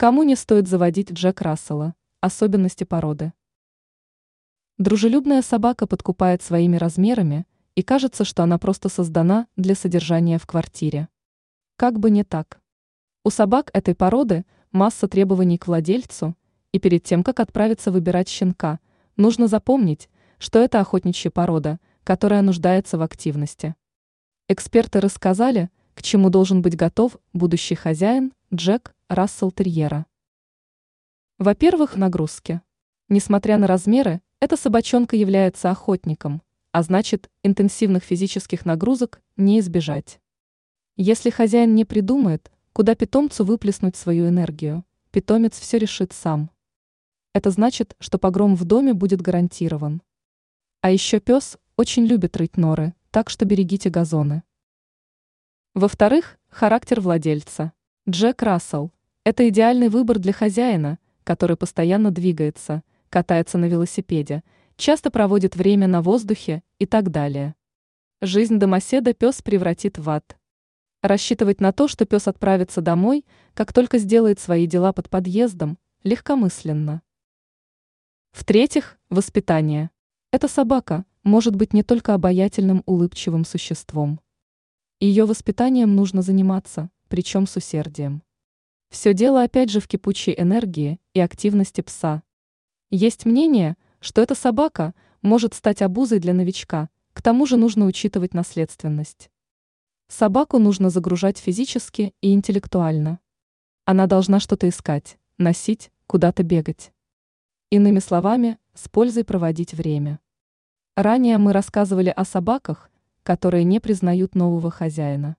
Кому не стоит заводить Джек Рассела? Особенности породы. Дружелюбная собака подкупает своими размерами, и кажется, что она просто создана для содержания в квартире. Как бы не так. У собак этой породы масса требований к владельцу, и перед тем, как отправиться выбирать щенка, нужно запомнить, что это охотничья порода, которая нуждается в активности. Эксперты рассказали, к чему должен быть готов будущий хозяин Джек Рассел Терьера. Во-первых, нагрузки. Несмотря на размеры, эта собачонка является охотником, а значит, интенсивных физических нагрузок не избежать. Если хозяин не придумает, куда питомцу выплеснуть свою энергию, питомец все решит сам. Это значит, что погром в доме будет гарантирован. А еще пес очень любит рыть норы, так что берегите газоны. Во-вторых, характер владельца. Джек Рассел – это идеальный выбор для хозяина, который постоянно двигается, катается на велосипеде, часто проводит время на воздухе и так далее. Жизнь домоседа пес превратит в ад. Рассчитывать на то, что пес отправится домой, как только сделает свои дела под подъездом, легкомысленно. В-третьих, воспитание. Эта собака может быть не только обаятельным улыбчивым существом. Ее воспитанием нужно заниматься, причем с усердием. Все дело опять же в кипучей энергии и активности пса. Есть мнение, что эта собака может стать обузой для новичка, к тому же нужно учитывать наследственность. Собаку нужно загружать физически и интеллектуально. Она должна что-то искать, носить, куда-то бегать. Иными словами, с пользой проводить время. Ранее мы рассказывали о собаках, которые не признают нового хозяина.